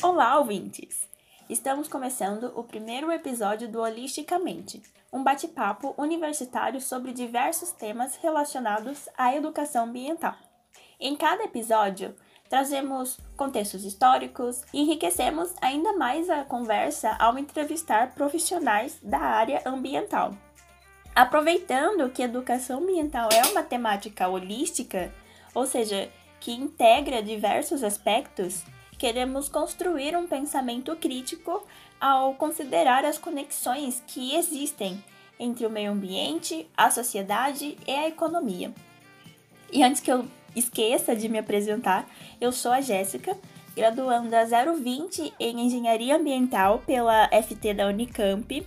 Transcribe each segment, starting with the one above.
Olá, ouvintes! Estamos começando o primeiro episódio do Holisticamente, um bate-papo universitário sobre diversos temas relacionados à educação ambiental. Em cada episódio, trazemos contextos históricos e enriquecemos ainda mais a conversa ao entrevistar profissionais da área ambiental. Aproveitando que educação ambiental é uma temática holística, ou seja, que integra diversos aspectos, queremos construir um pensamento crítico ao considerar as conexões que existem entre o meio ambiente, a sociedade e a economia. E antes que eu esqueça de me apresentar, eu sou a Jéssica, graduanda 020 em Engenharia Ambiental pela FT da Unicamp,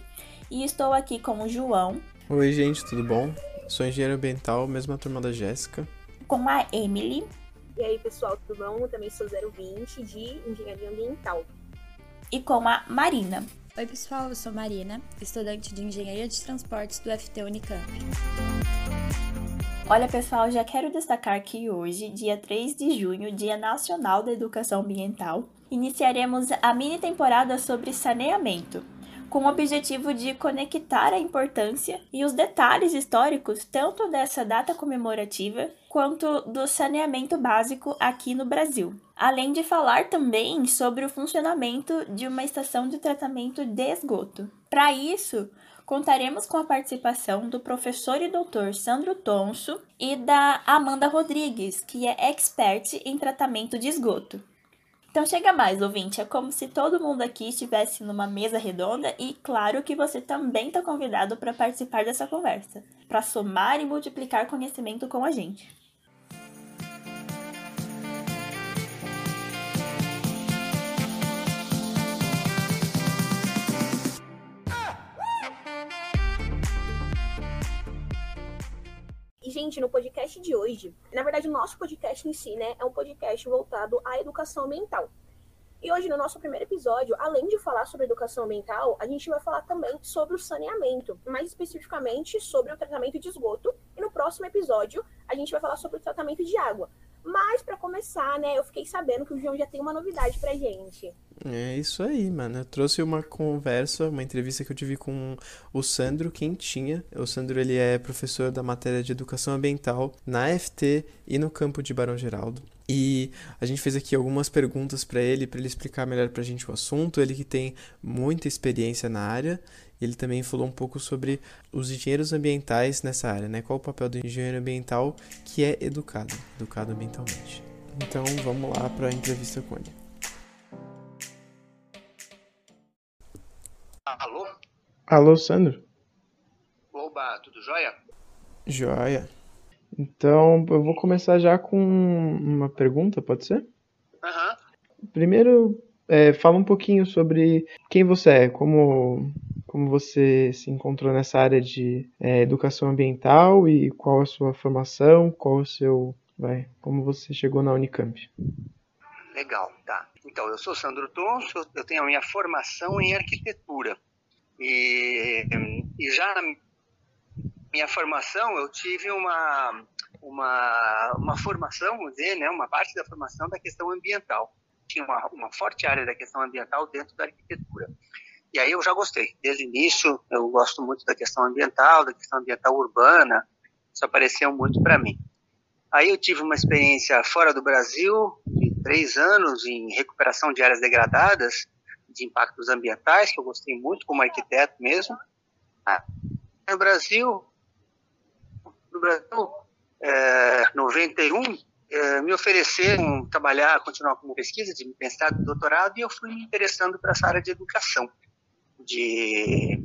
e estou aqui com o João. Oi, gente, tudo bom? Sou engenheiro ambiental, mesma turma da Jéssica. Com a Emily. E aí, pessoal, tudo bom? Eu também sou 020 de Engenharia Ambiental. E com a Marina. Oi, pessoal, eu sou Marina, estudante de Engenharia de Transportes do FT Unicamp. Olha, pessoal, já quero destacar que hoje, dia 3 de junho, Dia Nacional da Educação Ambiental, iniciaremos a mini temporada sobre saneamento com o objetivo de conectar a importância e os detalhes históricos tanto dessa data comemorativa quanto do saneamento básico aqui no Brasil. Além de falar também sobre o funcionamento de uma estação de tratamento de esgoto. Para isso, contaremos com a participação do professor e doutor Sandro Tonso e da Amanda Rodrigues, que é expert em tratamento de esgoto. Então chega mais, ouvinte, é como se todo mundo aqui estivesse numa mesa redonda e claro que você também está convidado para participar dessa conversa, para somar e multiplicar conhecimento com a gente. Gente, no podcast de hoje, na verdade, o nosso podcast em si, né, é um podcast voltado à educação ambiental. E hoje, no nosso primeiro episódio, além de falar sobre educação ambiental, a gente vai falar também sobre o saneamento, mais especificamente sobre o tratamento de esgoto. E no próximo episódio, a gente vai falar sobre o tratamento de água. Mas, para começar, né, eu fiquei sabendo que o João já tem uma novidade pra gente. É isso aí, mano. Eu trouxe uma conversa, uma entrevista que eu tive com o Sandro Quentinha. O Sandro, ele é professor da matéria de Educação Ambiental na FT e no campo de Barão Geraldo. E a gente fez aqui algumas perguntas para ele, para ele explicar melhor pra gente o assunto. Ele que tem muita experiência na área. Ele também falou um pouco sobre os engenheiros ambientais nessa área, né? Qual o papel do engenheiro ambiental que é educado, educado ambientalmente. Então, vamos lá para a entrevista com ele. Alô? Alô, Sandro? Oba, tudo jóia? Jóia. Então, eu vou começar já com uma pergunta, pode ser? Aham. Uhum. Primeiro, é, fala um pouquinho sobre quem você é, como, como você se encontrou nessa área de é, educação ambiental e qual a sua formação, qual o seu, vai, como você chegou na Unicamp. Legal, tá. Então, eu sou Sandro Tonso, eu tenho a minha formação em arquitetura. E, e já na minha formação eu tive uma, uma, uma formação, vamos dizer, né, uma parte da formação da questão ambiental. Tinha uma, uma forte área da questão ambiental dentro da arquitetura. E aí eu já gostei. Desde o início eu gosto muito da questão ambiental, da questão ambiental urbana. Isso apareceu muito para mim. Aí eu tive uma experiência fora do Brasil, de três anos, em recuperação de áreas degradadas, de impactos ambientais, que eu gostei muito como arquiteto mesmo. Ah, no Brasil, no Brasil, é, 91, é, me ofereceram trabalhar, continuar como pesquisa de mestrado e doutorado, e eu fui me interessando para essa área de educação, de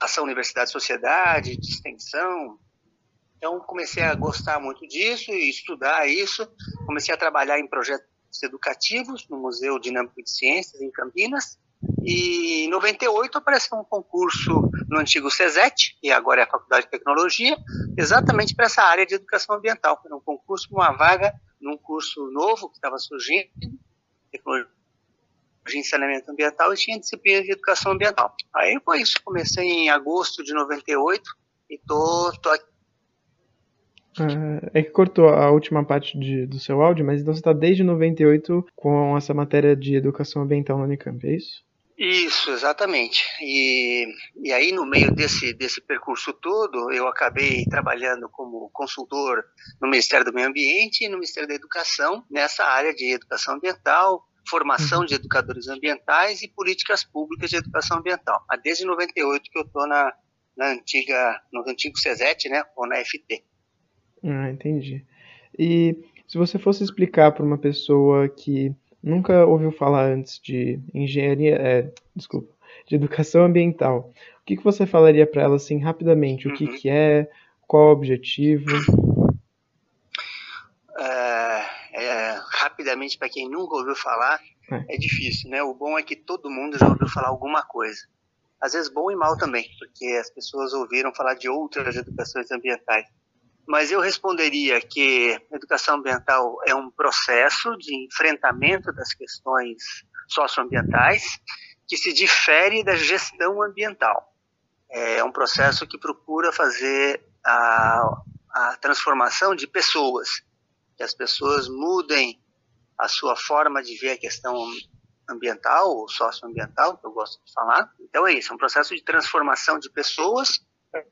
ação universidade-sociedade, de extensão, então, comecei a gostar muito disso e estudar isso. Comecei a trabalhar em projetos educativos no Museu Dinâmico de Ciências, em Campinas. E em 98 apareceu um concurso no antigo CESET, e agora é a Faculdade de Tecnologia, exatamente para essa área de educação ambiental. Era um concurso uma vaga num curso novo que estava surgindo, tecnologia em saneamento ambiental, e tinha disciplina de educação ambiental. Aí foi isso, comecei em agosto de 98 e tô, tô aqui Ah, é que cortou a última parte de, do seu áudio, mas então você está desde 98 com essa matéria de educação ambiental na Unicamp, é isso? Isso, exatamente. E, e aí, no meio desse, desse percurso todo, eu acabei trabalhando como consultor no Ministério do Meio Ambiente e no Ministério da Educação, nessa área de educação ambiental, formação uhum. de educadores ambientais e políticas públicas de educação ambiental. Há desde 98 que eu estou na, na antiga, no antigo CESET, né, ou na FT. Ah, entendi. E se você fosse explicar para uma pessoa que nunca ouviu falar antes de engenharia, é, desculpa, de educação ambiental, o que, que você falaria para ela assim rapidamente? O uhum. que, que é? Qual o objetivo? É, é, rapidamente, para quem nunca ouviu falar, é. é difícil, né? O bom é que todo mundo já ouviu falar alguma coisa. Às vezes bom e mal também, porque as pessoas ouviram falar de outras educações ambientais. Mas eu responderia que educação ambiental é um processo de enfrentamento das questões socioambientais que se difere da gestão ambiental. É um processo que procura fazer a, a transformação de pessoas, que as pessoas mudem a sua forma de ver a questão ambiental ou socioambiental, que eu gosto de falar. Então é isso, é um processo de transformação de pessoas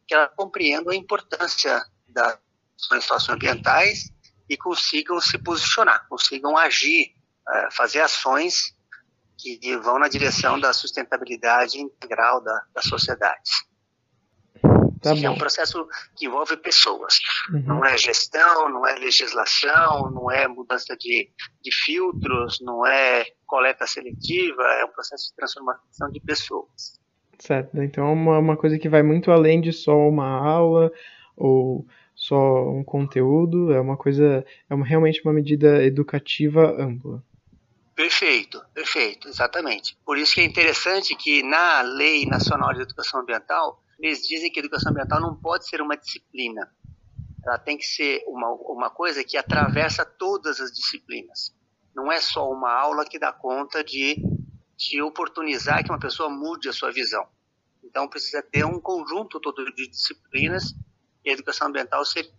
que elas compreendam a importância das questões socioambientais e consigam se posicionar, consigam agir, é, fazer ações que vão na direção da sustentabilidade integral da, das sociedades. Tá é um processo que envolve pessoas. Uhum. Não é gestão, não é legislação, não é mudança de, de filtros, não é coleta seletiva, é um processo de transformação de pessoas. Certo. Então é uma, uma coisa que vai muito além de só uma aula ou só um conteúdo, é uma coisa, é uma, realmente uma medida educativa ampla. Perfeito, perfeito, exatamente. Por isso que é interessante que na Lei Nacional de Educação Ambiental, eles dizem que a educação ambiental não pode ser uma disciplina. Ela tem que ser uma, uma coisa que atravessa todas as disciplinas. Não é só uma aula que dá conta de, de oportunizar que uma pessoa mude a sua visão. Então precisa ter um conjunto todo de disciplinas e a educação ambiental seria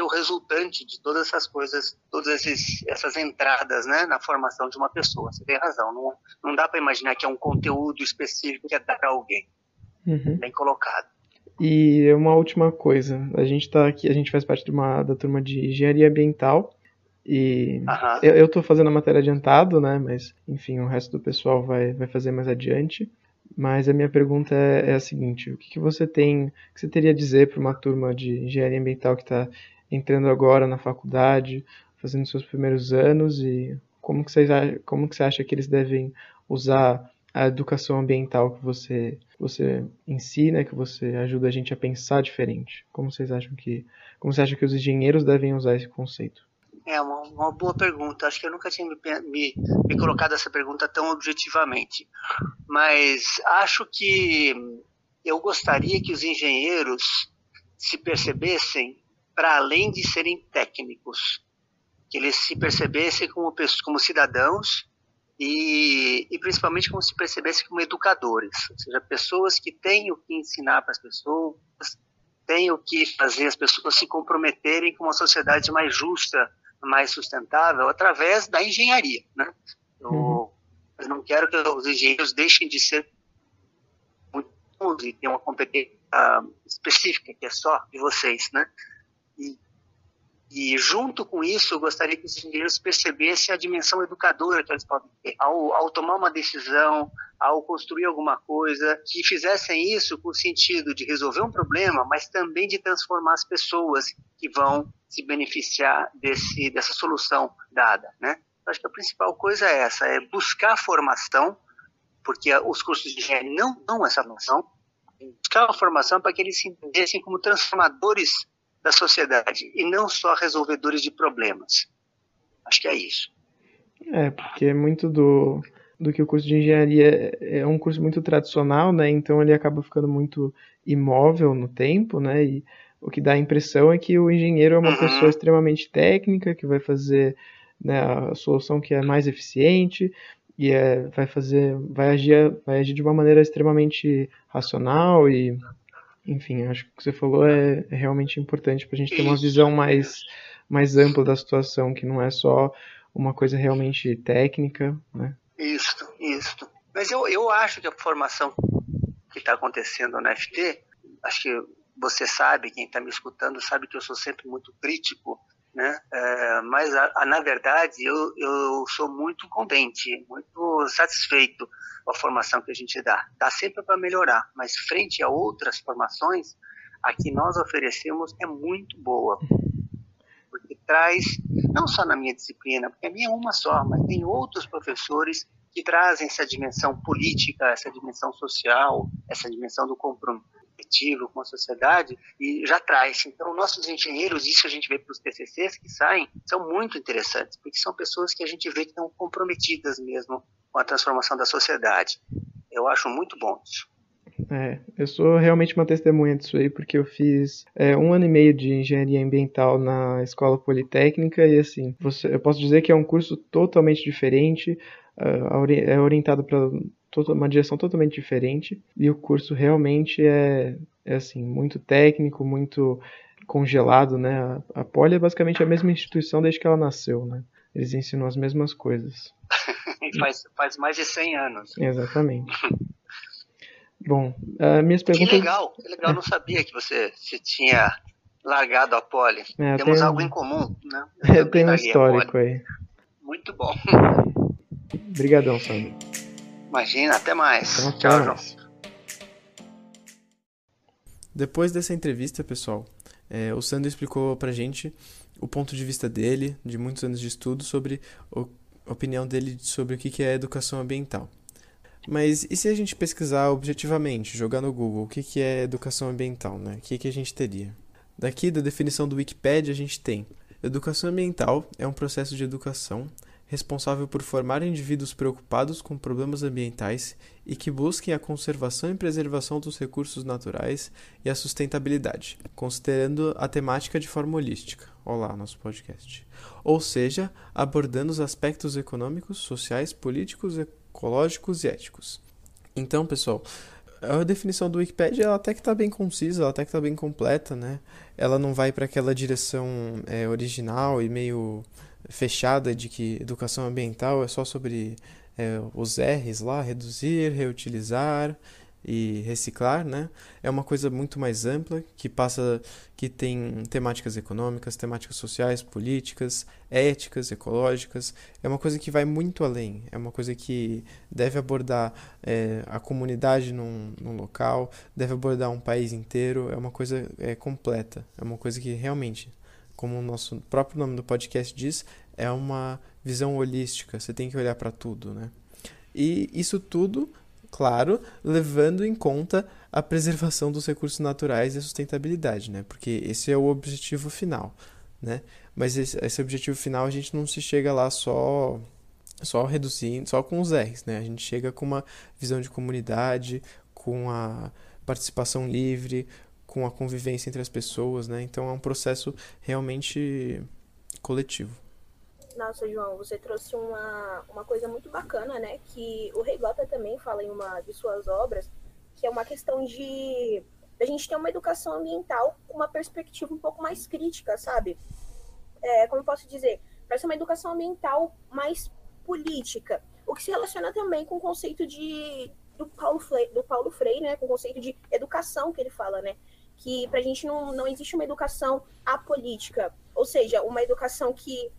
o resultante de todas essas coisas, todas esses, essas entradas né, na formação de uma pessoa. Você tem razão, não, não dá para imaginar que é um conteúdo específico que é dar para alguém. Uhum. Bem colocado. E uma última coisa, a gente tá aqui, a gente faz parte de uma, da turma de engenharia ambiental e uhum. eu, estou fazendo a matéria adiantado, né? Mas enfim, o resto do pessoal vai, vai fazer mais adiante. Mas a minha pergunta é, é a seguinte: o que, que você tem, que você teria a dizer para uma turma de engenharia ambiental que está entrando agora na faculdade, fazendo seus primeiros anos e como que, você como que você acha que eles devem usar a educação ambiental que você você ensina, que você ajuda a gente a pensar diferente? Como vocês acham que como você acha que os engenheiros devem usar esse conceito? É uma, uma boa pergunta. Acho que eu nunca tinha me, me, me colocado essa pergunta tão objetivamente. Mas acho que eu gostaria que os engenheiros se percebessem para além de serem técnicos, que eles se percebessem como, como cidadãos e, e, principalmente como se percebessem como educadores, ou seja, pessoas que têm o que ensinar para as pessoas, têm o que fazer as pessoas se comprometerem com uma sociedade mais justa, mais sustentável através da engenharia, né? Eu, uhum. eu não quero que os engenheiros deixem de ser muito bons e tenham uma competência uh, específica que é só de vocês, né? E, junto com isso, eu gostaria que os engenheiros percebessem a dimensão educadora que eles podem ter. Ao, ao tomar uma decisão, ao construir alguma coisa, que fizessem isso com o sentido de resolver um problema, mas também de transformar as pessoas que vão se beneficiar desse, dessa solução dada, né? Eu acho que a principal coisa é essa, é buscar formação, porque os cursos de engenharia não dão essa formação, buscar uma formação para que eles se entendessem como transformadores da sociedade e não só resolvedores de problemas. Acho que é isso. É, porque muito do, do que o curso de engenharia é, é um curso muito tradicional, né? Então ele acaba ficando muito imóvel no tempo, né? E o que dá a impressão é que o engenheiro é uma uhum. pessoa extremamente técnica, que vai fazer né, a solução que é mais eficiente e é, vai fazer, vai agir, vai agir de uma maneira extremamente racional e enfim, acho que o que você falou é, é realmente importante para a gente ter uma visão mais, mais ampla da situação, que não é só uma coisa realmente técnica, né? Isso, isso. Mas eu, eu acho que a formação que está acontecendo na FT, acho que você sabe, quem está me escutando sabe que eu sou sempre muito crítico, né? É, mas a, a, na verdade eu, eu sou muito contente, muito satisfeito com a formação que a gente dá. Dá sempre para melhorar, mas frente a outras formações, a que nós oferecemos é muito boa, porque traz não só na minha disciplina, porque a minha é uma só, mas tem outros professores que trazem essa dimensão política, essa dimensão social, essa dimensão do compromisso com a sociedade e já traz. Então, nossos engenheiros, isso a gente vê para os TCCs que saem, são muito interessantes, porque são pessoas que a gente vê que estão comprometidas mesmo com a transformação da sociedade. Eu acho muito bom isso. É, eu sou realmente uma testemunha disso aí, porque eu fiz é, um ano e meio de engenharia ambiental na escola politécnica e assim, você, eu posso dizer que é um curso totalmente diferente, uh, é orientado para uma direção totalmente diferente e o curso realmente é, é assim muito técnico, muito congelado, né? A, a Poli é basicamente a mesma instituição desde que ela nasceu, né? Eles ensinam as mesmas coisas. faz, faz mais de 100 anos. Exatamente. Bom, uh, minhas perguntas... Que legal, que legal. Eu não sabia que você se tinha largado a Poli. É, Temos tem... algo em comum, né? É, tem um histórico aí. Muito bom. Obrigadão, Sandro. Imagina, até mais. Então, Tchau, João. Depois dessa entrevista, pessoal, é, o Sandro explicou pra gente o ponto de vista dele, de muitos anos de estudo, sobre a opinião dele sobre o que é educação ambiental. Mas e se a gente pesquisar objetivamente, jogar no Google, o que é educação ambiental, né? O que, que a gente teria? Daqui da definição do Wikipedia a gente tem: educação ambiental é um processo de educação responsável por formar indivíduos preocupados com problemas ambientais e que busquem a conservação e preservação dos recursos naturais e a sustentabilidade, considerando a temática de forma holística. Olá, nosso podcast. Ou seja, abordando os aspectos econômicos, sociais, políticos, ecológicos e éticos. Então, pessoal, a definição do Wikipedia ela até que está bem concisa, ela até que está bem completa, né? Ela não vai para aquela direção é, original e meio fechada de que educação ambiental é só sobre é, os R's lá, reduzir, reutilizar e reciclar, né? É uma coisa muito mais ampla que passa, que tem temáticas econômicas, temáticas sociais, políticas, éticas, ecológicas. É uma coisa que vai muito além. É uma coisa que deve abordar é, a comunidade num, num, local, deve abordar um país inteiro. É uma coisa é, completa. É uma coisa que realmente como o nosso próprio nome do podcast diz, é uma visão holística. Você tem que olhar para tudo, né? E isso tudo, claro, levando em conta a preservação dos recursos naturais e a sustentabilidade, né? Porque esse é o objetivo final, né? Mas esse, objetivo final a gente não se chega lá só só reduzindo, só com os R's, né? A gente chega com uma visão de comunidade, com a participação livre, com a convivência entre as pessoas, né? Então é um processo realmente coletivo. Nossa, João, você trouxe uma, uma coisa muito bacana, né? Que o Rei Gota também fala em uma de suas obras, que é uma questão de a gente ter uma educação ambiental com uma perspectiva um pouco mais crítica, sabe? É, como posso dizer? Para ser uma educação ambiental mais política, o que se relaciona também com o conceito de do Paulo Freire, do Paulo Freire, né, com o conceito de educação que ele fala, né? Que para a gente não, não existe uma educação apolítica, ou seja, uma educação que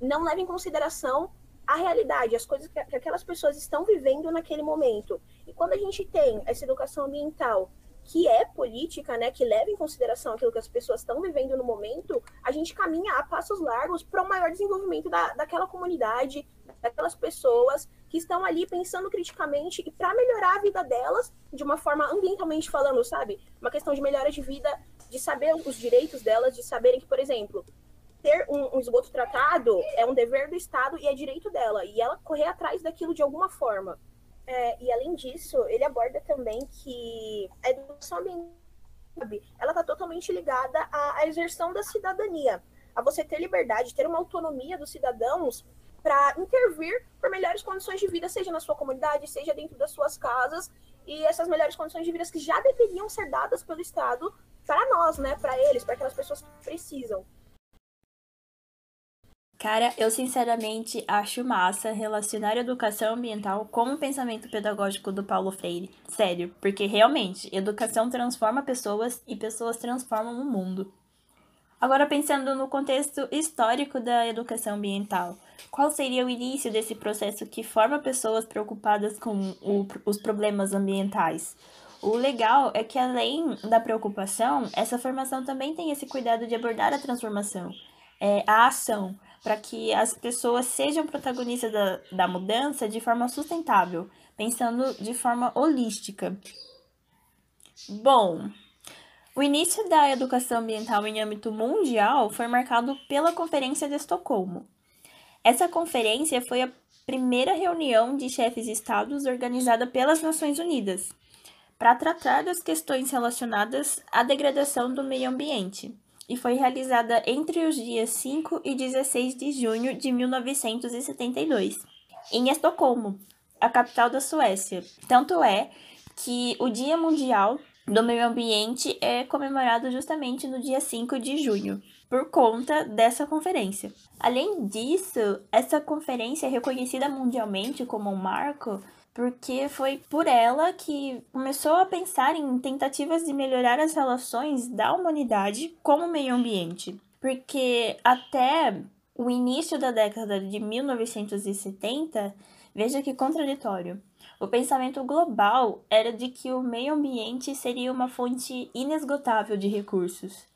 não leva em consideração a realidade, as coisas que, que aquelas pessoas estão vivendo naquele momento. E quando a gente tem essa educação ambiental que é política, né, que leva em consideração aquilo que as pessoas estão vivendo no momento, a gente caminha a passos largos para o um maior desenvolvimento da, daquela comunidade, daquelas pessoas que estão ali pensando criticamente e para melhorar a vida delas de uma forma ambientalmente falando, sabe? Uma questão de melhora de vida, de saber os direitos delas, de saberem que, por exemplo, ter um, um, esgoto tratado é um dever do Estado e é direito dela, e ela correr atrás daquilo de alguma forma. É, e além disso, ele aborda também que a educação ambiental ela está totalmente ligada à, à exerção da cidadania, a você ter liberdade, ter uma autonomia dos cidadãos para intervir por melhores condições de vida, seja na sua comunidade, seja dentro das suas casas, e essas melhores condições de vida que já deveriam ser dadas pelo Estado para nós, né, para eles, para aquelas pessoas que precisam. Cara, eu sinceramente acho massa relacionar a educação ambiental com o pensamento pedagógico do Paulo Freire. Sério, porque realmente, educação transforma pessoas e pessoas transformam o mundo. Agora, pensando no contexto histórico da educação ambiental, qual seria o início desse processo que forma pessoas preocupadas com o, os problemas ambientais? O legal é que, além da preocupação, essa formação também tem esse cuidado de abordar a transformação, é, a ação para que as pessoas sejam protagonistas da, da mudança de forma sustentável, pensando de forma holística. Bom, o início da educação ambiental em âmbito mundial foi marcado pela Conferência de Estocolmo. Essa conferência foi a primeira reunião de chefes de estados organizada pelas Nações Unidas para tratar das questões relacionadas à degradação do meio ambiente e foi realizada entre os dias 5 e 16 de junho de 1972, em Estocolmo, a capital da Suécia. Tanto é que o Dia Mundial do Meio Ambiente é comemorado justamente no dia 5 de junho, por conta dessa conferência. Além disso, essa conferência é reconhecida mundialmente como um marco porque foi por ela que começou a pensar em tentativas de melhorar as relações da humanidade com o meio ambiente. Porque até o início da década de 1970, veja que contraditório. O pensamento global era de que o meio ambiente seria uma fonte inesgotável de recursos,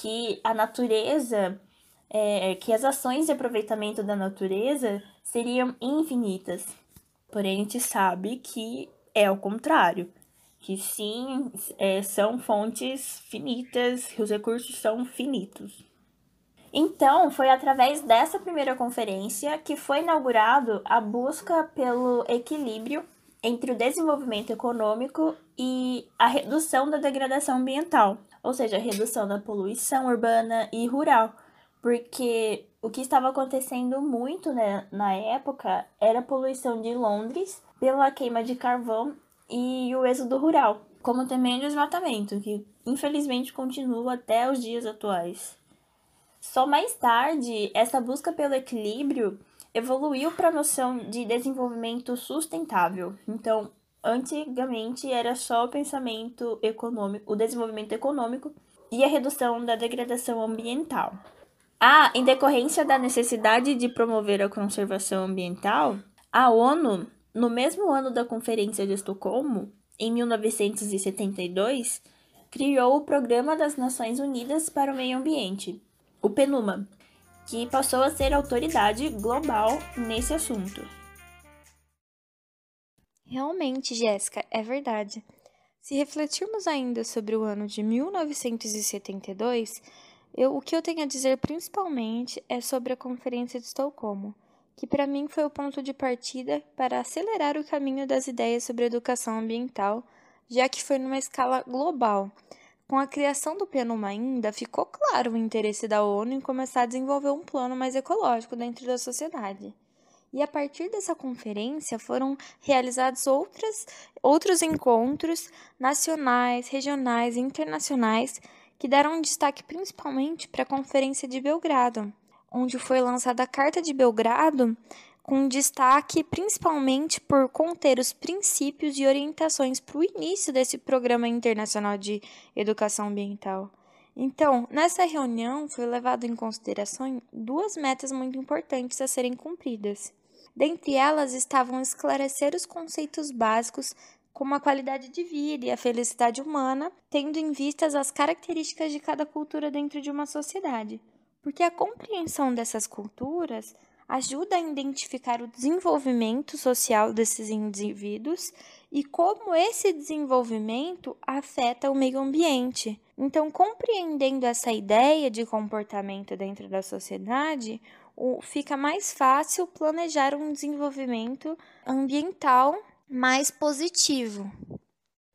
que a natureza, é, que as ações de aproveitamento da natureza seriam infinitas. Porém, a gente sabe que é o contrário. Que sim, é, são fontes finitas, os recursos são finitos. Então, foi através dessa primeira conferência que foi inaugurado a busca pelo equilíbrio entre o desenvolvimento econômico e a redução da degradação ambiental, ou seja, redução da poluição urbana e rural, porque o que estava acontecendo muito né, na época era a poluição de Londres pela queima de carvão e o êxodo rural, como também o desmatamento, que infelizmente continua até os dias atuais. Só mais tarde, essa busca pelo equilíbrio evoluiu para a noção de desenvolvimento sustentável. Então, antigamente era só o pensamento econômico, o desenvolvimento econômico e a redução da degradação ambiental. Ah, em decorrência da necessidade de promover a conservação ambiental, a ONU, no mesmo ano da Conferência de Estocolmo, em 1972, criou o Programa das Nações Unidas para o Meio Ambiente, o PNUMA, que passou a ser autoridade global nesse assunto. Realmente, Jéssica, é verdade. Se refletirmos ainda sobre o ano de 1972, eu, o que eu tenho a dizer principalmente é sobre a Conferência de Estocolmo, que para mim foi o ponto de partida para acelerar o caminho das ideias sobre educação ambiental, já que foi numa escala global. Com a criação do PNUMA ainda, ficou claro o interesse da ONU em começar a desenvolver um plano mais ecológico dentro da sociedade. E a partir dessa conferência foram realizados outras, outros encontros nacionais, regionais e internacionais que deram destaque principalmente para a Conferência de Belgrado, onde foi lançada a Carta de Belgrado, com destaque principalmente por conter os princípios e orientações para o início desse Programa Internacional de Educação Ambiental. Então, nessa reunião foi levado em consideração duas metas muito importantes a serem cumpridas. Dentre elas estavam esclarecer os conceitos básicos como a qualidade de vida e a felicidade humana, tendo em vistas as características de cada cultura dentro de uma sociedade. Porque a compreensão dessas culturas ajuda a identificar o desenvolvimento social desses indivíduos e como esse desenvolvimento afeta o meio ambiente. Então, compreendendo essa ideia de comportamento dentro da sociedade, fica mais fácil planejar um desenvolvimento ambiental mais positivo.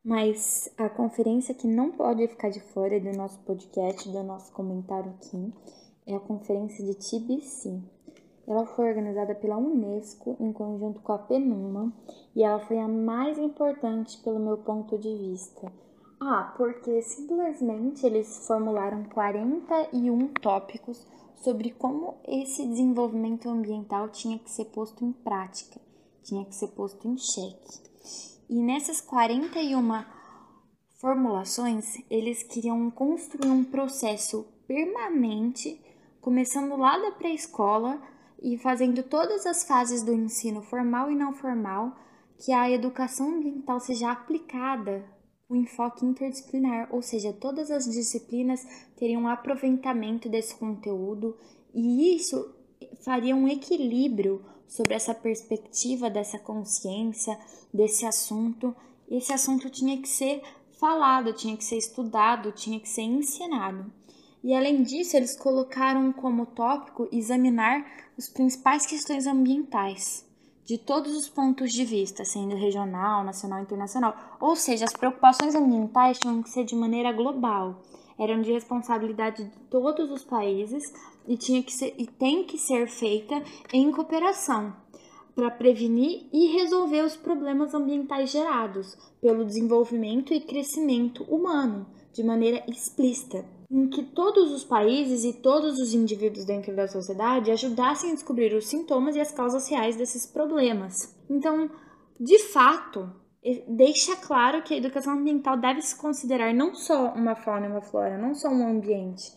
Mas a conferência que não pode ficar de fora do nosso podcast, do nosso comentário aqui, é a conferência de TBC, ela foi organizada pela Unesco em conjunto com a PNUMA e ela foi a mais importante pelo meu ponto de vista. Ah, porque simplesmente eles formularam 41 tópicos sobre como esse desenvolvimento ambiental tinha que ser posto em prática, tinha que ser posto em xeque. E nessas 41 formulações, eles queriam construir um processo permanente, começando lá da pré-escola e fazendo todas as fases do ensino formal e não formal, que a educação ambiental seja aplicada com enfoque interdisciplinar, ou seja, todas as disciplinas teriam um aproveitamento desse conteúdo e isso faria um equilíbrio sobre essa perspectiva dessa consciência, desse assunto. Esse assunto tinha que ser falado, tinha que ser estudado, tinha que ser ensinado. E além disso, eles colocaram como tópico examinar as principais questões ambientais de todos os pontos de vista, sendo regional, nacional e internacional. Ou seja, as preocupações ambientais tinham que ser de maneira global, eram de responsabilidade de todos os países e tinha que ser e tem que ser feita em cooperação para prevenir e resolver os problemas ambientais gerados pelo desenvolvimento e crescimento humano de maneira explícita, em que todos os países e todos os indivíduos dentro da sociedade ajudassem a descobrir os sintomas e as causas reais desses problemas. Então, de fato, deixa claro que a educação ambiental deve se considerar não só uma fauna e uma flora, não só um ambiente,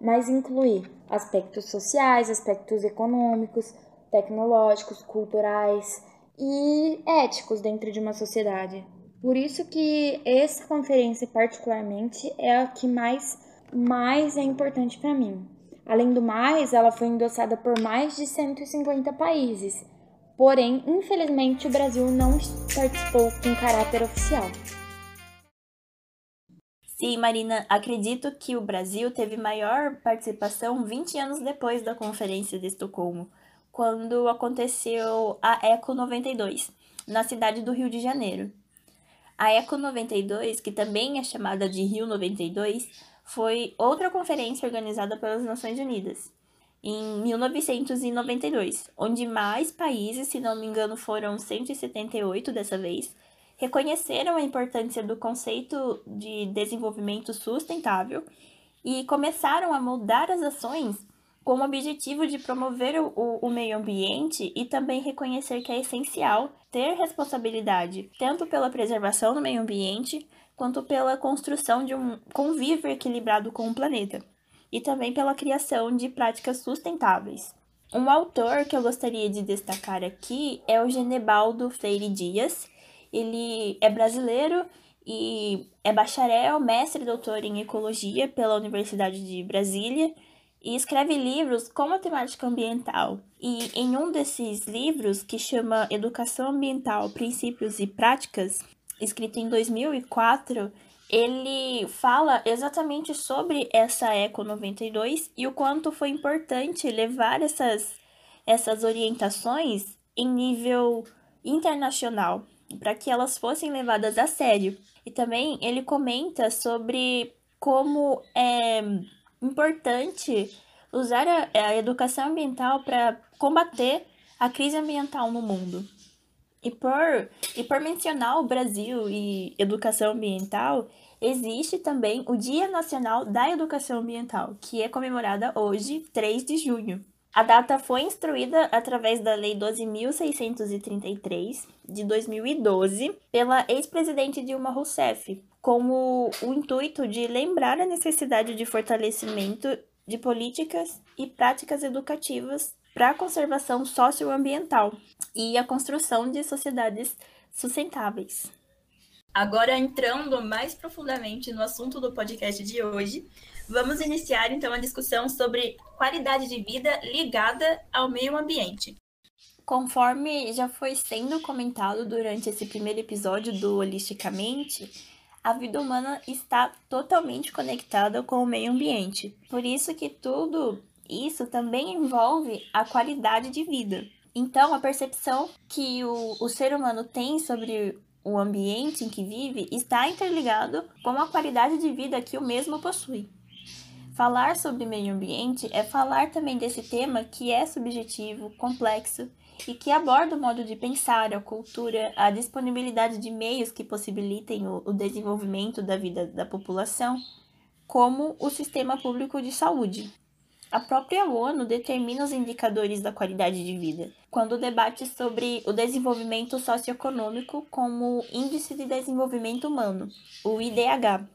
mas incluir aspectos sociais, aspectos econômicos, tecnológicos, culturais e éticos dentro de uma sociedade. Por isso que essa conferência particularmente é a que mais mais é importante para mim. Além do mais, ela foi endossada por mais de 150 países. Porém, infelizmente, o Brasil não participou com caráter oficial. Sim, Marina, acredito que o Brasil teve maior participação 20 anos depois da Conferência de Estocolmo, quando aconteceu a Eco 92, na cidade do Rio de Janeiro. A Eco 92, que também é chamada de Rio 92, foi outra conferência organizada pelas Nações Unidas, em 1992, onde mais países, se não me engano foram 178 dessa vez, reconheceram a importância do conceito de desenvolvimento sustentável e começaram a moldar as ações com o objetivo de promover o, o, meio ambiente e também reconhecer que é essencial ter responsabilidade tanto pela preservação do meio ambiente quanto pela construção de um convívio equilibrado com o planeta e também pela criação de práticas sustentáveis. Um autor que eu gostaria de destacar aqui é o Genebaldo Freire Dias. Ele é brasileiro e é bacharel, mestre e doutor em ecologia pela Universidade de Brasília e escreve livros com a temática ambiental. E em um desses livros, que chama Educação Ambiental, Princípios e Práticas, escrito em 2004, ele fala exatamente sobre essa Eco 92 e o quanto foi importante levar essas, essas orientações em nível internacional, para que elas fossem levadas a sério. E também ele comenta sobre como é importante usar a, a educação ambiental para combater a crise ambiental no mundo. E por, e por mencionar o Brasil e educação ambiental, existe também o Dia Nacional da Educação Ambiental, que é comemorada hoje, 3 de junho. A data foi instruída através da Lei 12.633, de 2012, pela ex-presidente Dilma Rousseff, com o, o intuito de lembrar a necessidade de fortalecimento de políticas e práticas educativas para a conservação socioambiental e a construção de sociedades sustentáveis. Agora, entrando mais profundamente no assunto do podcast de hoje, vamos iniciar então a discussão sobre qualidade de vida ligada ao meio ambiente. Conforme já foi sendo comentado durante esse primeiro episódio do Holisticamente, a vida humana está totalmente conectada com o meio ambiente. Por isso que tudo isso também envolve a qualidade de vida. Então, a percepção que o, o ser humano tem sobre o ambiente em que vive está interligado com a qualidade de vida que o mesmo possui. Falar sobre meio ambiente é falar também desse tema que é subjetivo, complexo e que aborda o modo de pensar, a cultura, a disponibilidade de meios que possibilitem o, o desenvolvimento da vida da população, como o sistema público de saúde. A própria ONU determina os indicadores da qualidade de vida, quando debate sobre o desenvolvimento socioeconômico como Índice de Desenvolvimento Humano, o IDH.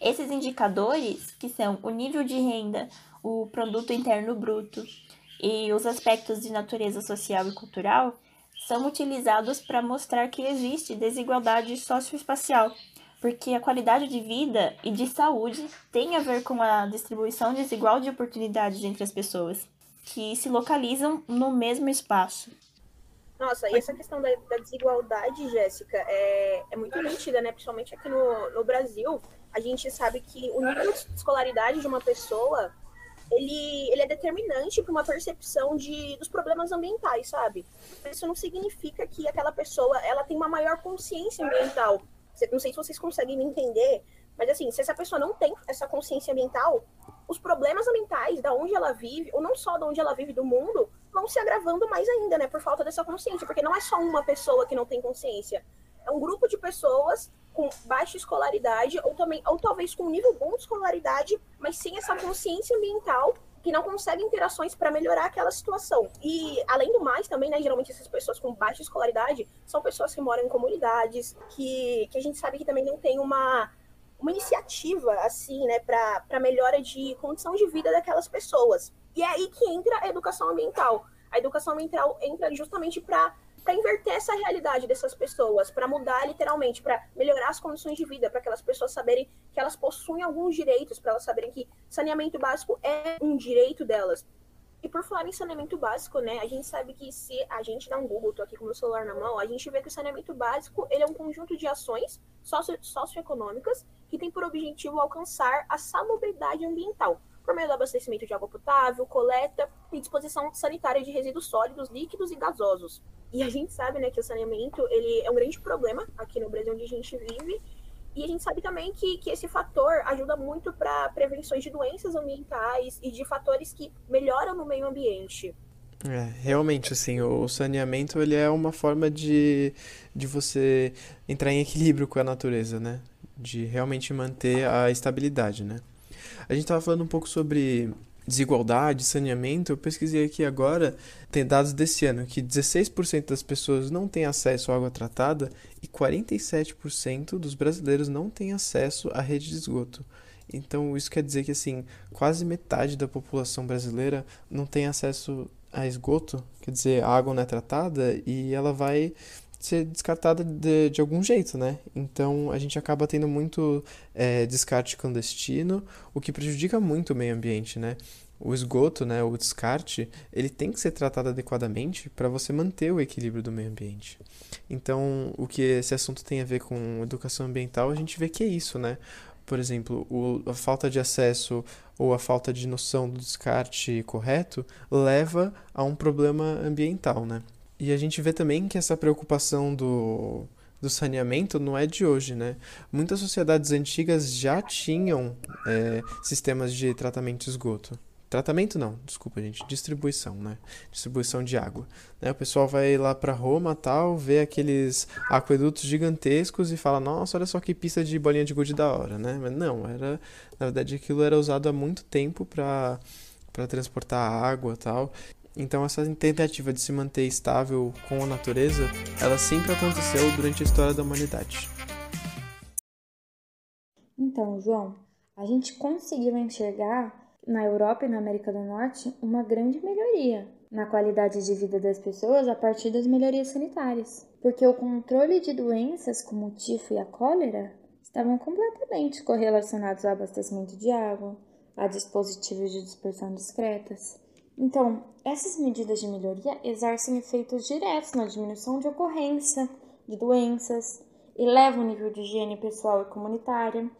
Esses indicadores, que são o nível de renda, o produto interno bruto e os aspectos de natureza social e cultural, são utilizados para mostrar que existe desigualdade socioespacial porque a qualidade de vida e de saúde tem a ver com a distribuição desigual de oportunidades entre as pessoas, que se localizam no mesmo espaço. Nossa, e essa questão da, da desigualdade, Jéssica, é, é muito nítida, né? Principalmente aqui no, no Brasil, a gente sabe que o nível de escolaridade de uma pessoa, ele, ele é determinante para uma percepção de, dos problemas ambientais, sabe? Isso não significa que aquela pessoa ela tem uma maior consciência ambiental, não sei se vocês conseguem me entender, mas assim, se essa pessoa não tem essa consciência ambiental, os problemas ambientais da onde ela vive, ou não só da onde ela vive do mundo, vão se agravando mais ainda, né, por falta dessa consciência, porque não é só uma pessoa que não tem consciência, é um grupo de pessoas com baixa escolaridade ou também ou talvez com nível bom de escolaridade, mas sem essa consciência ambiental que não conseguem ter ações para melhorar aquela situação. E, além do mais, também, né, geralmente essas pessoas com baixa escolaridade são pessoas que moram em comunidades, que, que a gente sabe que também não tem uma, uma iniciativa, assim, né, para melhora de condição de vida daquelas pessoas. E é aí que entra a educação ambiental. A educação ambiental entra justamente para para inverter essa realidade dessas pessoas, para mudar literalmente, para melhorar as condições de vida, para aquelas pessoas saberem que elas possuem alguns direitos, para elas saberem que saneamento básico é um direito delas. E por falar em saneamento básico, né, a gente sabe que se a gente dá um Google, tô aqui com o meu celular na mão, a gente vê que o saneamento básico, ele é um conjunto de ações socio socioeconômicas que tem por objetivo alcançar a salubridade ambiental, por meio do abastecimento de água potável, coleta e disposição sanitária de resíduos sólidos, líquidos e gasosos. E a gente sabe, né, que o saneamento ele é um grande problema aqui no Brasil onde a gente vive. E a gente sabe também que, que esse fator ajuda muito para prevenções de doenças ambientais e de fatores que melhoram no meio ambiente. É, realmente, assim, o saneamento ele é uma forma de, de você entrar em equilíbrio com a natureza, né? De realmente manter a estabilidade, né? A gente estava falando um pouco sobre desigualdade, saneamento, eu pesquisei aqui agora, tem dados desse ano que 16% das pessoas não têm acesso à água tratada e 47% dos brasileiros não têm acesso à rede de esgoto. Então, isso quer dizer que assim, quase metade da população brasileira não tem acesso a esgoto, quer dizer, a água não é tratada e ela vai ser descartada de, de algum jeito, né? Então a gente acaba tendo muito é, descarte clandestino, o que prejudica muito o meio ambiente, né? O esgoto, né, o descarte, ele tem que ser tratado adequadamente para você manter o equilíbrio do meio ambiente. Então, o que esse assunto tem a ver com educação ambiental, a gente vê que é isso, né? Por exemplo, o, a falta de acesso ou a falta de noção do descarte correto leva a um problema ambiental, né? E a gente vê também que essa preocupação do, do saneamento não é de hoje, né? Muitas sociedades antigas já tinham é, sistemas de tratamento de esgoto. Tratamento não, desculpa, gente. Distribuição, né? Distribuição de água. Né? O pessoal vai lá para Roma tal, vê aqueles aquedutos gigantescos e fala, nossa, olha só que pista de bolinha de gude da hora, né? Mas não, era. Na verdade, aquilo era usado há muito tempo para para transportar água tal. Então essa tentativa de se manter estável com a natureza, ela sempre aconteceu durante a história da humanidade. Então, João, a gente conseguiu enxergar na Europa e na América do Norte uma grande melhoria na qualidade de vida das pessoas a partir das melhorias sanitárias, porque o controle de doenças como o tifo e a cólera estavam completamente correlacionados ao abastecimento de água, a dispositivos de dispersão discretas então, essas medidas de melhoria exercem efeitos diretos na diminuição de ocorrência de doenças, elevam o nível de higiene pessoal e comunitária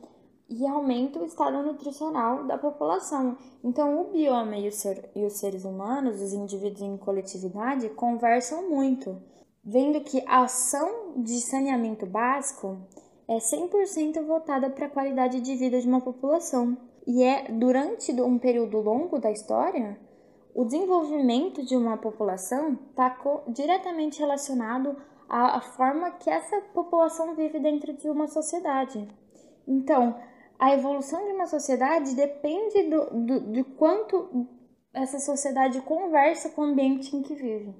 e aumenta o estado nutricional da população. Então, o bioma e, ser, e os seres humanos, os indivíduos em coletividade, conversam muito, vendo que a ação de saneamento básico é 100% voltada para a qualidade de vida de uma população. E é durante um período longo da história, o desenvolvimento de uma população está diretamente relacionado à, forma que essa população vive dentro de uma sociedade. Então, a evolução de uma sociedade depende do, do, de quanto essa sociedade conversa com o ambiente em que vive.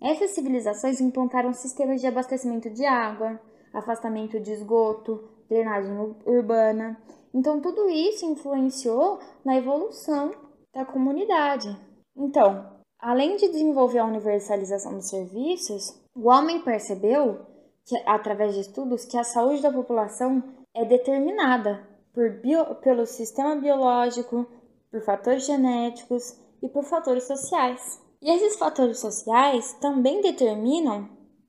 Essas civilizações implantaram sistemas de abastecimento de água, afastamento de esgoto, drenagem urbana. Então, tudo isso influenciou na evolução da comunidade. Então, além de desenvolver a universalização dos serviços, o homem percebeu, que, através de estudos, que a saúde da população é determinada por bio, pelo sistema biológico, por fatores genéticos e por fatores sociais. E esses fatores sociais também determinam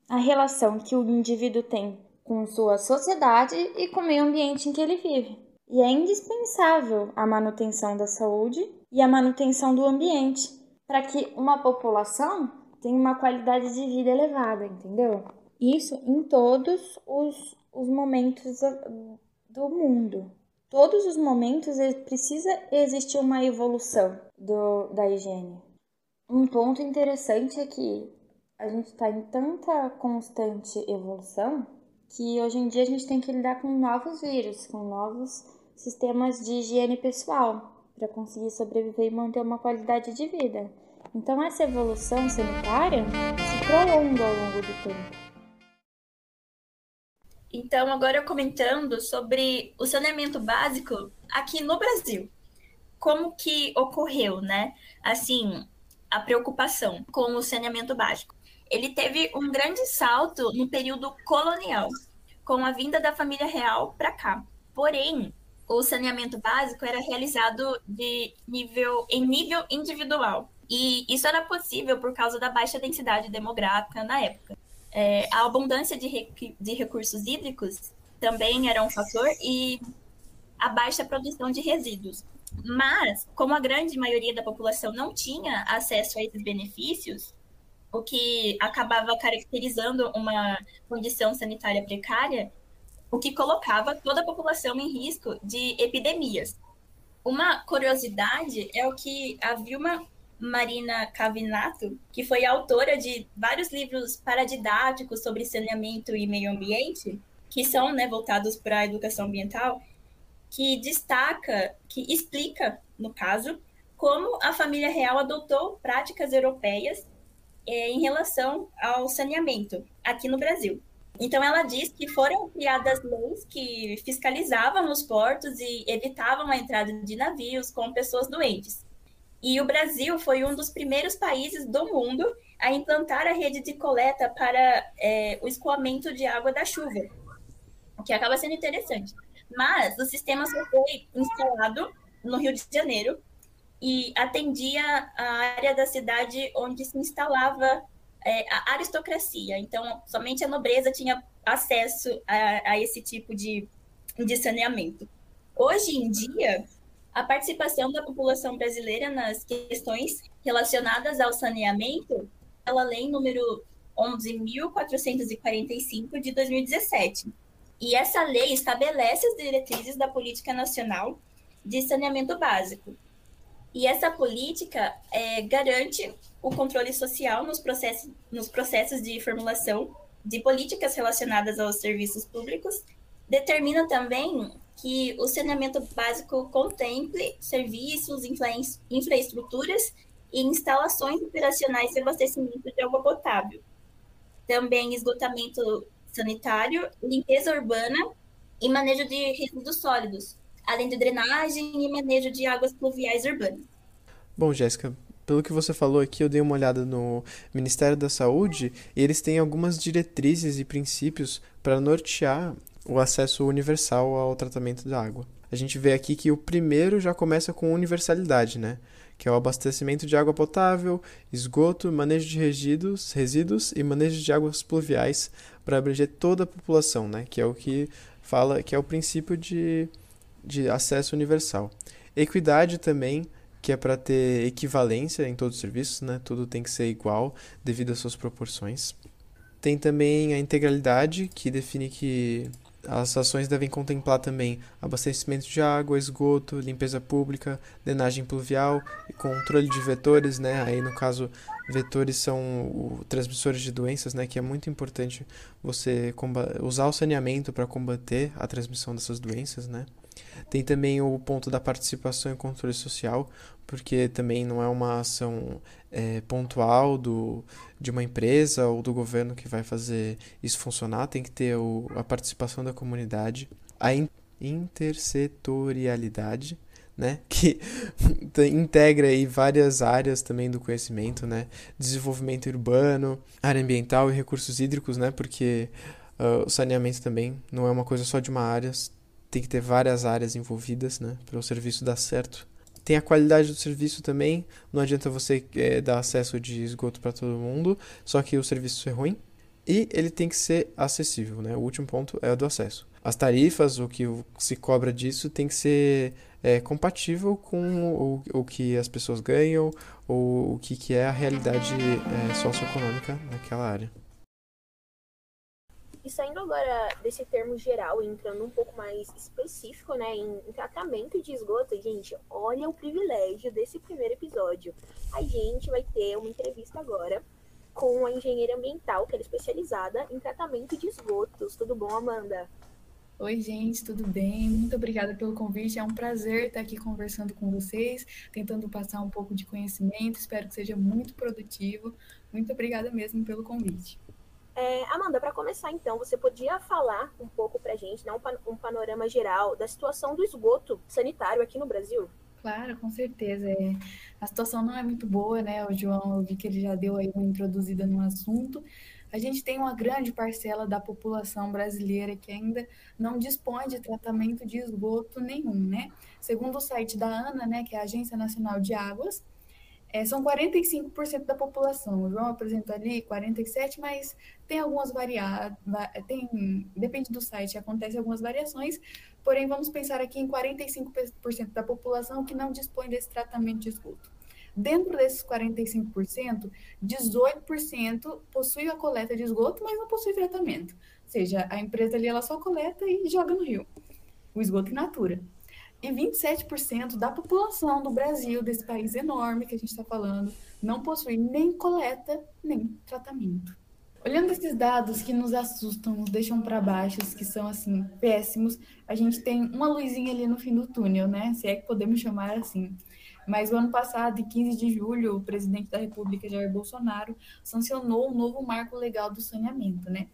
a relação que o indivíduo tem com sua sociedade e com o meio ambiente em que ele vive. E é indispensável a manutenção da saúde e a manutenção do ambiente para que uma população tenha uma qualidade de vida elevada, entendeu? Isso em todos os, os momentos do mundo. Todos os momentos precisa existir uma evolução do, da higiene. Um ponto interessante é que a gente está em tanta constante evolução que hoje em dia a gente tem que lidar com novos vírus, com novos sistemas de higiene pessoal para conseguir sobreviver e manter uma qualidade de vida. Então essa evolução sanitária se prolonga ao longo do tempo. Então, agora comentando sobre o saneamento básico aqui no Brasil. Como que ocorreu, né? Assim, a preocupação com o saneamento básico ele teve um grande salto no período colonial, com a vinda da família real para cá. Porém, o saneamento básico era realizado de nível em nível individual. E isso era possível por causa da baixa densidade demográfica na época. É, a abundância de, rec de recursos hídricos também era um fator e a baixa produção de resíduos. Mas, como a grande maioria da população não tinha acesso a esses benefícios, o que acabava caracterizando uma condição sanitária precária, o que colocava toda a população em risco de epidemias. Uma curiosidade é o que a Vilma Marina Cavinato, que foi autora de vários livros paradidáticos sobre saneamento e meio ambiente, que são né, voltados para a educação ambiental, que destaca, que explica, no caso, como a família real adotou práticas europeias é, em relação ao saneamento aqui no Brasil. Então, ela diz que foram criadas leis que fiscalizavam os portos e evitavam a entrada de navios com pessoas doentes. E o Brasil foi um dos primeiros países do mundo a implantar a rede de coleta para é, o escoamento de água da chuva, o que acaba sendo interessante. Mas o sistema só foi instalado no Rio de Janeiro e atendia a área da cidade onde se instalava é, a aristocracia. Então, somente a nobreza tinha acesso a, a esse tipo de, de saneamento. Hoje em dia, a participação da população brasileira nas questões relacionadas ao saneamento, pela lei número 11.445 de 2017. E essa lei estabelece as diretrizes da política nacional de saneamento básico, e essa política é, garante o controle social nos processos, nos processos de formulação de políticas relacionadas aos serviços públicos, determina também que o saneamento básico contemple serviços, infra infraestruturas e instalações operacionais de abastecimento de água potável. Também esgotamento sanitário, limpeza urbana e manejo de resíduos sólidos, além de drenagem e manejo de águas pluviais urbanas. Bom, Jéssica, pelo que você falou aqui, eu dei uma olhada no Ministério da Saúde e eles têm algumas diretrizes e princípios para nortear o acesso universal ao tratamento da água. A gente vê aqui que o primeiro já começa com universalidade, né? Que é o abastecimento de água potável, esgoto, manejo de resíduos, resíduos e manejo de águas pluviais para abranger toda a população, né? Que é o que fala, que é o princípio de de acesso universal. Equidade também, que é para ter equivalência em todos os serviços, né? Tudo tem que ser igual devido às suas proporções. Tem também a integralidade, que define que As ações devem contemplar também abastecimento de água, esgoto, limpeza pública, drenagem pluvial e controle de vetores, né? Aí no caso, vetores são o, transmissores de doenças, né? Que é muito importante você usar o saneamento para combater a transmissão dessas doenças, né? Tem também o ponto da participação e controle social, porque também não é uma ação é, pontual do, de uma empresa ou do governo que vai fazer isso funcionar, tem que ter o, a participação da comunidade, a in, intersetorialidade, né, que integra aí várias áreas também do conhecimento, né, desenvolvimento urbano, área ambiental e recursos hídricos, né, porque uh, o saneamento também não é uma coisa só de uma área, tem que ter várias áreas envolvidas, né, para o serviço dar certo. Tem a qualidade do serviço também. Não adianta você é, dar acesso de esgoto para todo mundo, só que o serviço é ruim. E ele tem que ser acessível, né? O último ponto é o do acesso. As tarifas, o que se cobra disso, tem que ser é, compatível com o, o que as pessoas ganham ou o que, que é a realidade é, socioeconômica naquela área. E saindo agora desse termo geral, entrando um pouco mais específico, né, em, em, tratamento de esgoto, gente, olha o privilégio desse primeiro episódio. A gente vai ter uma entrevista agora com a engenheira ambiental, que é especializada em tratamento de esgotos. Tudo bom, Amanda? Oi, gente, tudo bem? Muito obrigada pelo convite. É um prazer estar aqui conversando com vocês, tentando passar um pouco de conhecimento. Espero que seja muito produtivo. Muito obrigada mesmo pelo convite. É, Amanda, para começar então, você podia falar um pouco para a gente, dar um, panorama geral da situação do esgoto sanitário aqui no Brasil? Claro, com certeza. É, a situação não é muito boa, né? O João, eu vi que ele já deu aí uma introduzida no assunto. A gente tem uma grande parcela da população brasileira que ainda não dispõe de tratamento de esgoto nenhum, né? Segundo o site da ANA, né, que é a Agência Nacional de Águas, é, são 45% da população. O João apresenta ali 47%, mas tem algumas variadas, tem, depende do site, acontece algumas variações, porém vamos pensar aqui em 45% da população que não dispõe desse tratamento de esgoto. Dentro desses 45%, 18% possui a coleta de esgoto, mas não possui tratamento. Ou seja, a empresa ali ela só coleta e joga no rio. O esgoto in natura e 27% da população do Brasil, desse país enorme que a gente está falando, não possui nem coleta nem tratamento. Olhando esses dados que nos assustam, nos deixam para baixo, que são assim péssimos, a gente tem uma luzinha ali no fim do túnel, né? Se é que podemos chamar assim. Mas o ano passado, em 15 de julho, o presidente da República, Jair Bolsonaro, sancionou o novo marco legal do saneamento, né?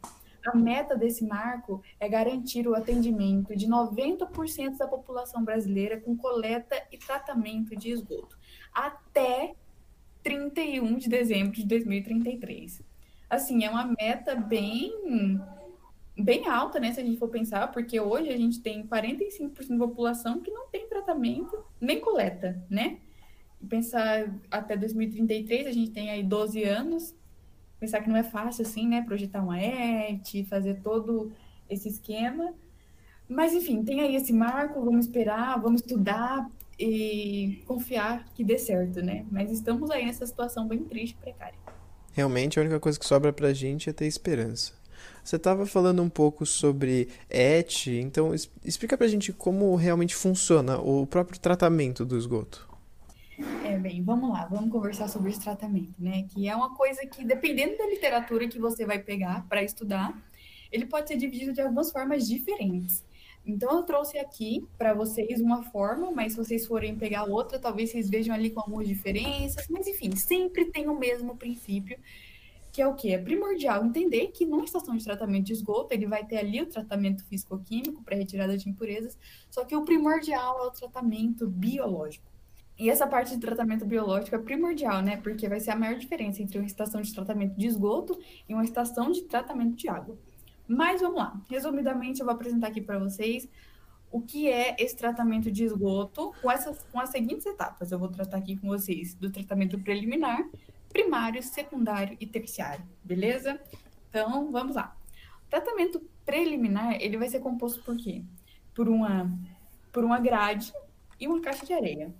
A meta desse marco é garantir o atendimento de 90% da população brasileira com coleta e tratamento de esgoto até 31 de dezembro de 2033. Assim, é uma meta bem bem alta, né, se a gente for pensar, porque hoje a gente tem 45% da população que não tem tratamento nem coleta, né? Pensar até 2033, a gente tem aí 12 anos, pensar que não é fácil assim, né? Projetar uma ET, fazer todo esse esquema. Mas enfim, tem aí esse marco, vamos esperar, vamos estudar e confiar que dê certo, né? Mas estamos aí nessa situação bem triste precária. Realmente a única coisa que sobra pra gente é ter esperança. Você estava falando um pouco sobre ET, então explica pra gente como realmente funciona o próprio tratamento do esgoto. É, bem, vamos lá, vamos conversar sobre esse tratamento, né? Que é uma coisa que, dependendo da literatura que você vai pegar para estudar, ele pode ser dividido de algumas formas diferentes. Então, eu trouxe aqui para vocês uma forma, mas se vocês forem pegar outra, talvez vocês vejam ali com algumas diferenças. Mas, enfim, sempre tem o mesmo princípio, que é o que? É primordial entender que numa estação de tratamento de esgoto, ele vai ter ali o tratamento físico-químico para retirada de impurezas, só que o primordial é o tratamento biológico. E essa parte de tratamento biológico é primordial, né? Porque vai ser a maior diferença entre uma estação de tratamento de esgoto e uma estação de tratamento de água. Mas vamos lá. Resumidamente, eu vou apresentar aqui para vocês o que é esse tratamento de esgoto com, essas, com as seguintes etapas. Eu vou tratar aqui com vocês do tratamento preliminar, primário, secundário e terciário, beleza? Então, vamos lá. O tratamento preliminar, ele vai ser composto por quê? Por uma, por uma grade e uma caixa de areia.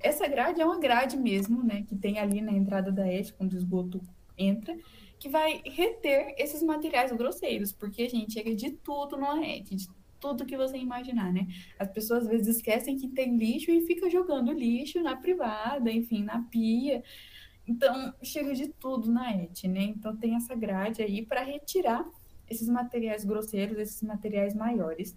Essa grade é uma grade mesmo, né, que tem ali na entrada da ET, quando o esgoto entra, que vai reter esses materiais grosseiros, porque a gente chega de tudo no rede, de tudo que você imaginar, né? As pessoas às vezes esquecem que tem lixo e fica jogando lixo na privada, enfim, na pia. Então, chega de tudo na ET, né? Então, tem essa grade aí para retirar esses materiais grosseiros, esses materiais maiores.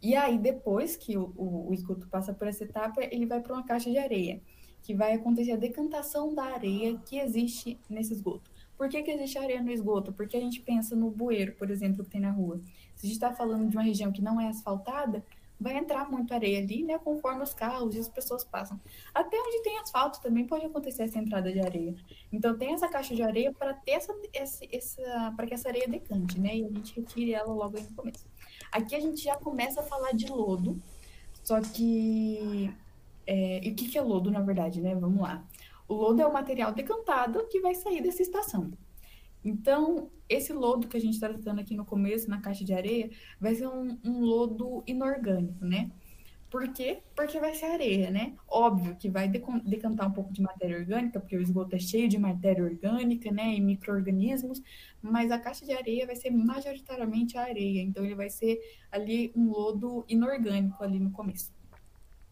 E aí, depois que o, o, o esgoto passa por essa etapa, ele vai para uma caixa de areia, que vai acontecer a decantação da areia que existe nesse esgoto. Por que, que existe areia no esgoto? Porque a gente pensa no bueiro, por exemplo, que tem na rua. Se a gente está falando de uma região que não é asfaltada, vai entrar muito areia ali, né? Conforme os carros e as pessoas passam. Até onde tem asfalto também pode acontecer essa entrada de areia. Então tem essa caixa de areia para ter essa, essa, essa para que essa areia decante, né? E a gente retire ela logo no começo. Aqui a gente já começa a falar de lodo, só que é, e o que, que é lodo na verdade, né? Vamos lá. O lodo é o material decantado que vai sair dessa estação. Então, esse lodo que a gente está tratando aqui no começo, na caixa de areia, vai ser um, um, lodo inorgânico, né? Por quê? Porque vai ser areia, né? Óbvio que vai decantar um pouco de matéria orgânica, porque o esgoto é cheio de matéria orgânica, né? E micro-organismos, mas a caixa de areia vai ser majoritariamente areia. Então, ele vai ser ali um lodo inorgânico ali no começo.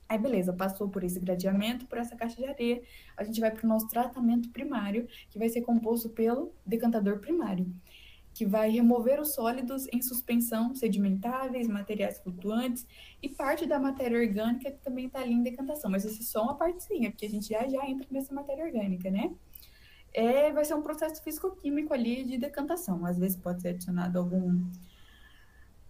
Aí, beleza, passou por esse gradeamento, por essa caixa de areia, a gente vai para o nosso tratamento primário, que vai ser composto pelo decantador primário, que vai remover os sólidos em suspensão, sedimentáveis, materiais flutuantes e parte da matéria orgânica que também está ali em decantação. Mas essa é só uma partezinha, porque a gente já já entra nessa matéria orgânica, né? É, vai ser um processo físico-químico ali de decantação. Às vezes pode ser adicionado algum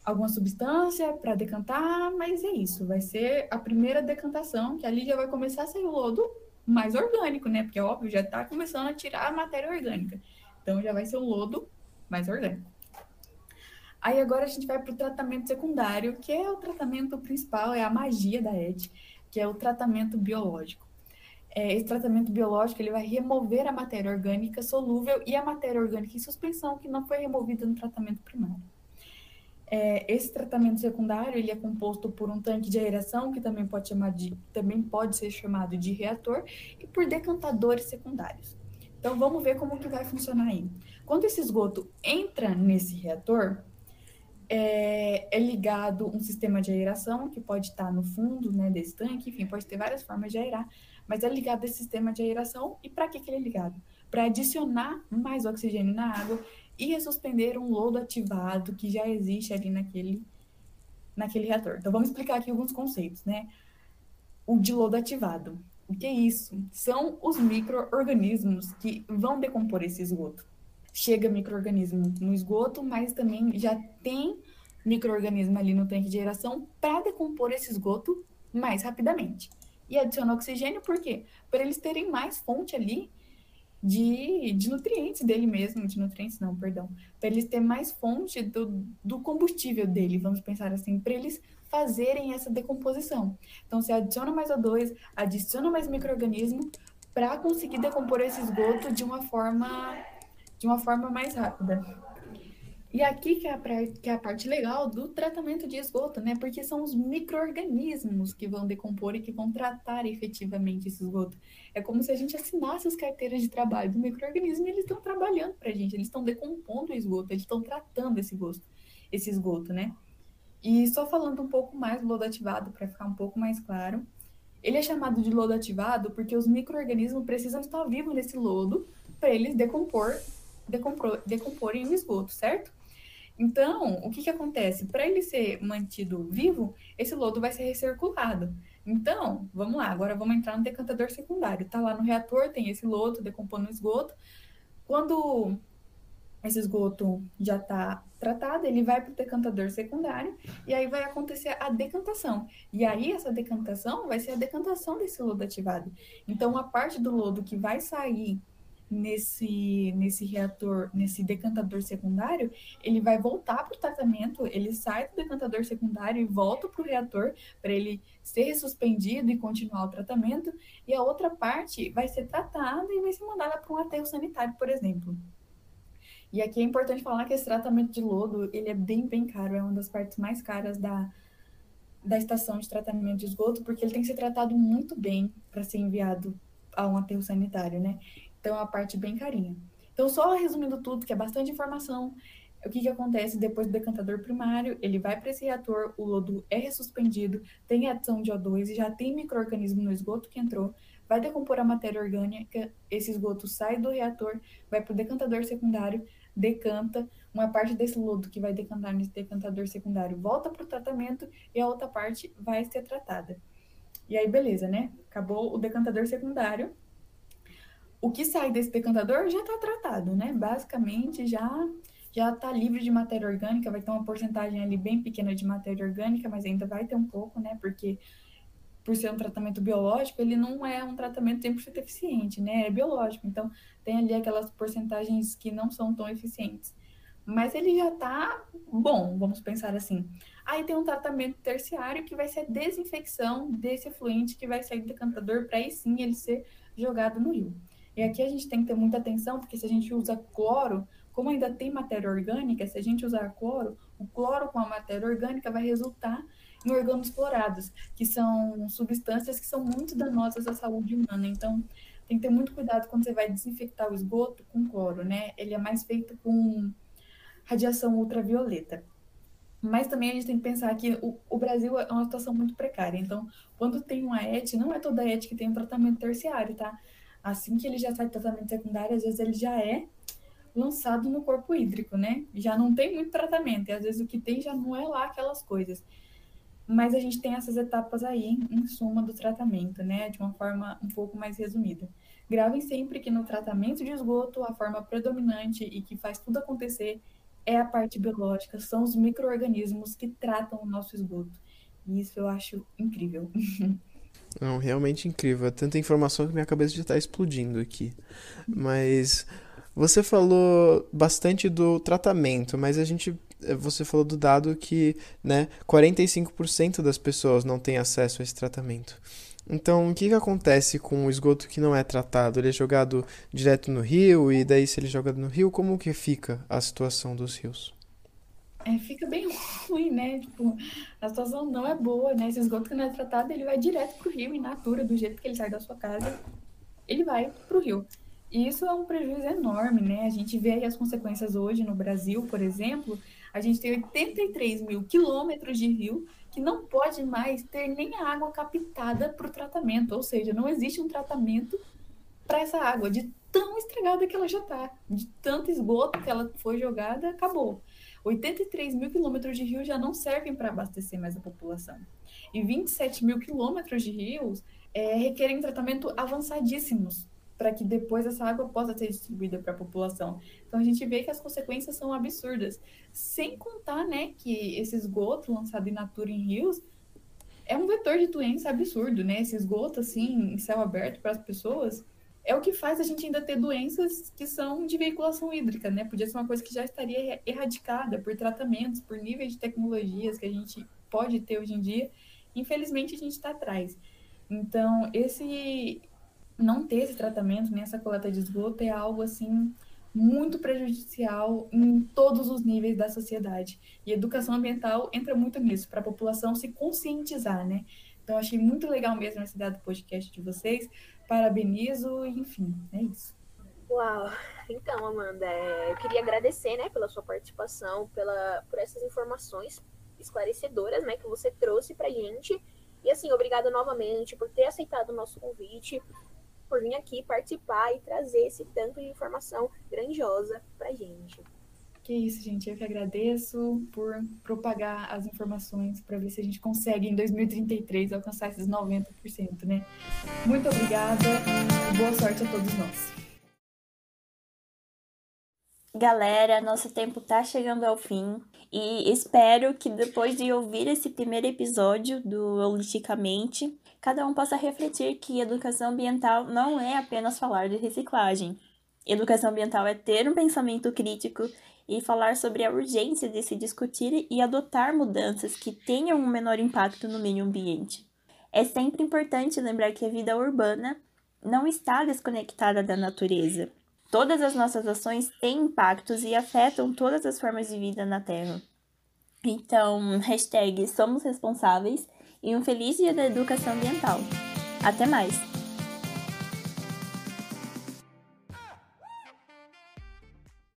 alguma substância para decantar, mas é isso, vai ser a primeira decantação, que ali já vai começar a sair o lodo mais orgânico, né? Porque, óbvio, já está começando a tirar a matéria orgânica. Então, já vai ser um lodo mais orgânico. Aí, agora a gente vai para o tratamento secundário, que é o tratamento principal, é a magia da ET, que é o tratamento biológico. É, esse tratamento biológico ele vai remover a matéria orgânica solúvel e a matéria orgânica em suspensão que não foi removida no tratamento primário. É, esse tratamento secundário ele é composto por um tanque de aeração, que também pode, chamar de, também pode ser chamado de reator, e por decantadores secundários. Então vamos ver como que vai funcionar aí. Quando esse esgoto entra nesse reator, é, é, ligado um sistema de aeração que pode estar no fundo né, desse tanque, enfim, pode ter várias formas de aerar, mas é ligado esse sistema de aeração. E para que, que ele é ligado? Para adicionar mais oxigênio na água e suspender um lodo ativado que já existe ali naquele, naquele reator. Então, vamos explicar aqui alguns conceitos, né? O de lodo ativado. O que é isso? São os micro-organismos que vão decompor esse esgoto. Chega micro-organismo no esgoto, mas também já tem micro-organismo ali no tanque de aeração para decompor esse esgoto mais rapidamente. E adiciona oxigênio por quê? Para eles terem mais fonte ali de, de nutrientes dele mesmo, de nutrientes não, perdão, para eles terem mais fonte do, do combustível dele, vamos pensar assim, para eles fazerem essa decomposição. Então, você adiciona mais O2, adiciona mais microorganismo para conseguir decompor esse esgoto de uma forma de uma forma mais rápida. E aqui que é, a, que é a parte legal do tratamento de esgoto, né? Porque são os micro-organismos que vão decompor e que vão tratar efetivamente esse esgoto. É como se a gente assinasse as carteiras de trabalho do micro-organismo e eles estão trabalhando para a gente, eles estão decompondo o esgoto, eles estão tratando esse, gosto, esse esgoto, né? E só falando um pouco mais do lodo ativado, para ficar um pouco mais claro, ele é chamado de lodo ativado porque os micro-organismos precisam estar vivos nesse lodo para eles decompor, decompor, decomporem o esgoto, certo? Então, o que, que acontece? Para ele ser mantido vivo, esse lodo vai ser recirculado. Então, vamos lá, agora vamos entrar no decantador secundário. Está lá no reator, tem esse lodo decompondo o esgoto. Quando esse esgoto já está tratado, ele vai para o decantador secundário e aí vai acontecer a decantação. E aí essa decantação vai ser a decantação desse lodo ativado. Então, a parte do lodo que vai sair nesse, nesse reator, nesse decantador secundário, ele vai voltar para o tratamento, ele sai do decantador secundário e volta para o reator para ele ser suspendido e continuar o tratamento, e a outra parte vai ser tratada e vai ser mandada para um aterro sanitário, por exemplo. E aqui é importante falar que esse tratamento de lodo, ele é bem, bem caro, é uma das partes mais caras da, da estação de tratamento de esgoto, porque ele tem que ser tratado muito bem para ser enviado a um aterro sanitário, né? Então, é uma parte bem carinha. Então, só resumindo tudo, que é bastante informação, o que, que acontece depois do decantador primário? Ele vai para esse reator, o lodo é ressuspendido, tem adição de O2 e já tem microorganismo no esgoto que entrou, vai decompor a matéria orgânica, esse esgoto sai do reator, vai para o decantador secundário, decanta, uma parte desse lodo que vai decantar nesse decantador secundário volta para o tratamento e a outra parte vai ser tratada. E aí, beleza, né? Acabou o decantador secundário. O que sai desse decantador já está tratado, né? Basicamente, já já está livre de matéria orgânica, vai ter uma porcentagem ali bem pequena de matéria orgânica, mas ainda vai ter um pouco, né? Porque por ser um tratamento biológico, ele não é um tratamento 100% eficiente, né? É biológico, então tem ali aquelas porcentagens que não são tão eficientes. Mas ele já está bom, vamos pensar assim. Aí tem um tratamento terciário que vai ser a desinfecção desse efluente que vai sair do decantador para aí sim ele ser jogado no rio. E aqui a gente tem que ter muita atenção, porque se a gente usa cloro, como ainda tem matéria orgânica, se a gente usar cloro, o cloro com a matéria orgânica vai resultar em orgânulos clorados, que são substâncias que são muito danosas à saúde humana. Então, tem que ter muito cuidado quando você vai desinfectar o esgoto com cloro, né? Ele é mais feito com radiação ultravioleta. Mas também a gente tem que pensar que o, o, Brasil é uma situação muito precária. Então, quando tem uma ET, não é toda ET que tem um tratamento terciário, tá? Assim que ele já sai do tratamento secundário, às vezes ele já é lançado no corpo hídrico, né? Já não tem muito tratamento, e às vezes o que tem já não é lá aquelas coisas. Mas a gente tem essas etapas aí, em suma, do tratamento, né? De uma forma um pouco mais resumida. Gravem sempre que no tratamento de esgoto, a forma predominante e que faz tudo acontecer é a parte biológica, são os micro-organismos que tratam o nosso esgoto. E isso eu acho incrível. Não, realmente incrível. É tanta informação que minha cabeça já está explodindo aqui. Mas você falou bastante do tratamento, mas a gente eh, você falou do dado que, né, 45% das pessoas não têm acesso a esse tratamento. Então, o que, que acontece com o esgoto que não é tratado? Ele é jogado direto no rio e daí se ele é jogado no rio, como que fica a situação dos rios? É, fica bem ruim, né? Tipo, a situação não é boa, né? Esse esgoto que não é tratado, ele vai direto pro rio, in natura, do jeito que ele sai da sua casa, ele vai pro rio. E isso é um prejuízo enorme, né? A gente vê as consequências hoje no Brasil, por exemplo, a gente tem 83 mil quilômetros de rio que não pode mais ter nem a água captada para o tratamento, ou seja, não existe um tratamento para essa água, de tão estragada que ela já está, de tanto esgoto que ela foi jogada, acabou. 83 mil quilômetros de rio já não servem para abastecer mais a população. E 27 mil quilômetros de rios é, requerem tratamento avançadíssimos para que depois essa água possa ser distribuída para a população. Então a gente vê que as consequências são absurdas. Sem contar, né, que esse esgoto lançado in natura em rios é um vetor de doença absurdo, né? Esse esgoto assim em céu aberto para as pessoas é o que faz a gente ainda ter doenças que são de veiculação hídrica, né? Podia ser uma coisa que já estaria erradicada por tratamentos, por níveis de tecnologias que a gente pode ter hoje em dia. Infelizmente a gente está atrás. Então, esse não ter esse tratamento, nem essa coleta de esgoto, é algo assim muito prejudicial em todos os níveis da sociedade. E educação ambiental entra muito nisso, para a população se conscientizar, né? Então, achei muito legal mesmo essa ideia do podcast de vocês. Parabenizo, enfim, é isso. Uau! Então, Amanda, é, eu queria agradecer, né, pela sua participação, pela, por essas informações esclarecedoras, né, que você trouxe pra gente. E assim, obrigada novamente por ter aceitado o nosso convite por vir aqui participar e trazer esse tanto de informação grandiosa pra gente. Que isso, gente. Eu que agradeço por propagar as informações para ver se a gente consegue, em 2033, alcançar esses 90%, né? Muito obrigada e boa sorte a todos nós. Galera, nosso tempo tá chegando ao fim e espero que depois de ouvir esse primeiro episódio do Holisticamente, cada um possa refletir que educação ambiental não é apenas falar de reciclagem. Educação ambiental é ter um pensamento crítico e falar sobre a urgência de se discutir e adotar mudanças que tenham um menor impacto no meio ambiente. É sempre importante lembrar que a vida urbana não está desconectada da natureza. Todas as nossas ações têm impactos e afetam todas as formas de vida na Terra. Então, hashtag somos responsáveis e um feliz dia da educação ambiental. Até mais!